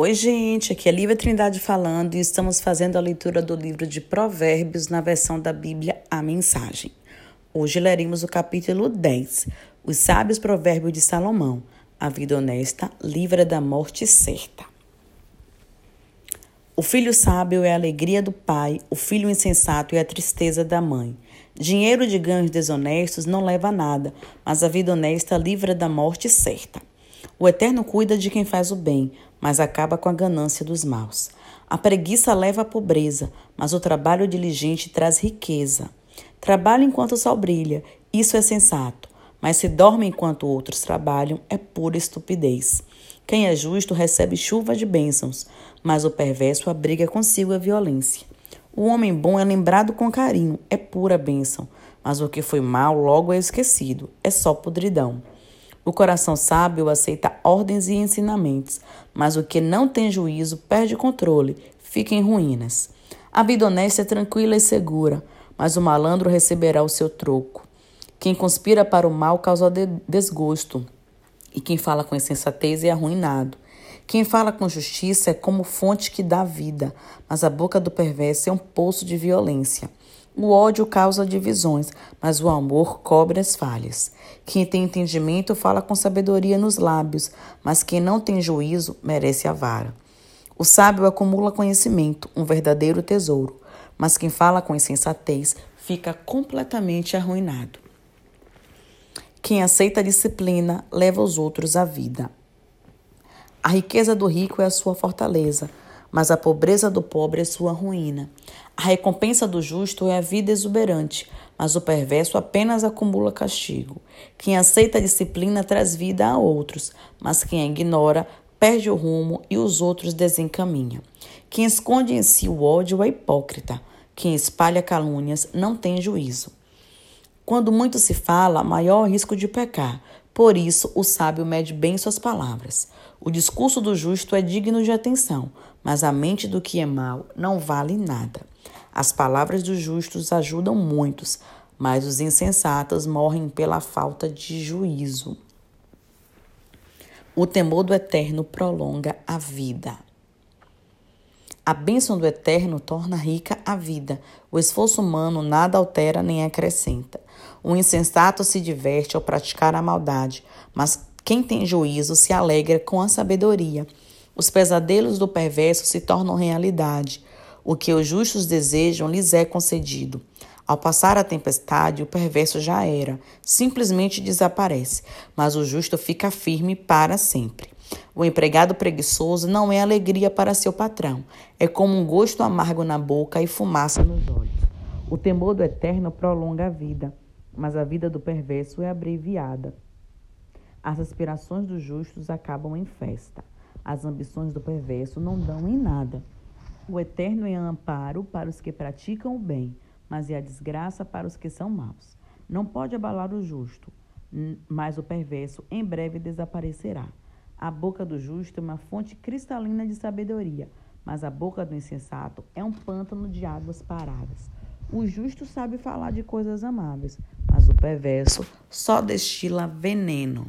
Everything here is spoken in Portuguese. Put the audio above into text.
Oi, gente, aqui é Lívia Trindade falando e estamos fazendo a leitura do livro de Provérbios na versão da Bíblia A Mensagem. Hoje leremos o capítulo 10, Os Sábios Provérbios de Salomão. A vida honesta livra da morte certa. O filho sábio é a alegria do pai, o filho insensato é a tristeza da mãe. Dinheiro de ganhos desonestos não leva a nada, mas a vida honesta livra da morte certa. O Eterno cuida de quem faz o bem, mas acaba com a ganância dos maus. A preguiça leva à pobreza, mas o trabalho diligente traz riqueza. Trabalha enquanto o sol brilha, isso é sensato, mas se dorme enquanto outros trabalham, é pura estupidez. Quem é justo recebe chuva de bênçãos, mas o perverso abriga consigo a violência. O homem bom é lembrado com carinho, é pura bênção, mas o que foi mal logo é esquecido, é só podridão. O coração sábio aceita ordens e ensinamentos, mas o que não tem juízo perde controle, fica em ruínas. A vida honesta é tranquila e segura, mas o malandro receberá o seu troco. Quem conspira para o mal causa desgosto, e quem fala com insensatez é arruinado. Quem fala com justiça é como fonte que dá vida, mas a boca do perverso é um poço de violência. O ódio causa divisões, mas o amor cobre as falhas. Quem tem entendimento fala com sabedoria nos lábios, mas quem não tem juízo merece a vara. O sábio acumula conhecimento, um verdadeiro tesouro, mas quem fala com insensatez fica completamente arruinado. Quem aceita a disciplina leva os outros à vida. A riqueza do rico é a sua fortaleza mas a pobreza do pobre é sua ruína. A recompensa do justo é a vida exuberante, mas o perverso apenas acumula castigo. Quem aceita a disciplina traz vida a outros, mas quem a ignora perde o rumo e os outros desencaminha. Quem esconde em si o ódio é hipócrita. Quem espalha calúnias não tem juízo. Quando muito se fala, maior o risco de pecar. Por isso, o sábio mede bem suas palavras. O discurso do justo é digno de atenção, mas a mente do que é mal não vale nada. As palavras dos justos ajudam muitos, mas os insensatos morrem pela falta de juízo. O temor do Eterno prolonga a vida. A bênção do Eterno torna rica a vida. O esforço humano nada altera nem acrescenta. O insensato se diverte ao praticar a maldade, mas quem tem juízo se alegra com a sabedoria. Os pesadelos do perverso se tornam realidade. O que os justos desejam lhes é concedido. Ao passar a tempestade, o perverso já era, simplesmente desaparece, mas o justo fica firme para sempre. O empregado preguiçoso não é alegria para seu patrão, é como um gosto amargo na boca e fumaça nos olhos. O temor do eterno prolonga a vida, mas a vida do perverso é abreviada. As aspirações dos justos acabam em festa. As ambições do perverso não dão em nada. O eterno é amparo para os que praticam o bem, mas é a desgraça para os que são maus. Não pode abalar o justo, mas o perverso em breve desaparecerá. A boca do justo é uma fonte cristalina de sabedoria, mas a boca do insensato é um pântano de águas paradas. O justo sabe falar de coisas amáveis, mas o perverso só destila veneno.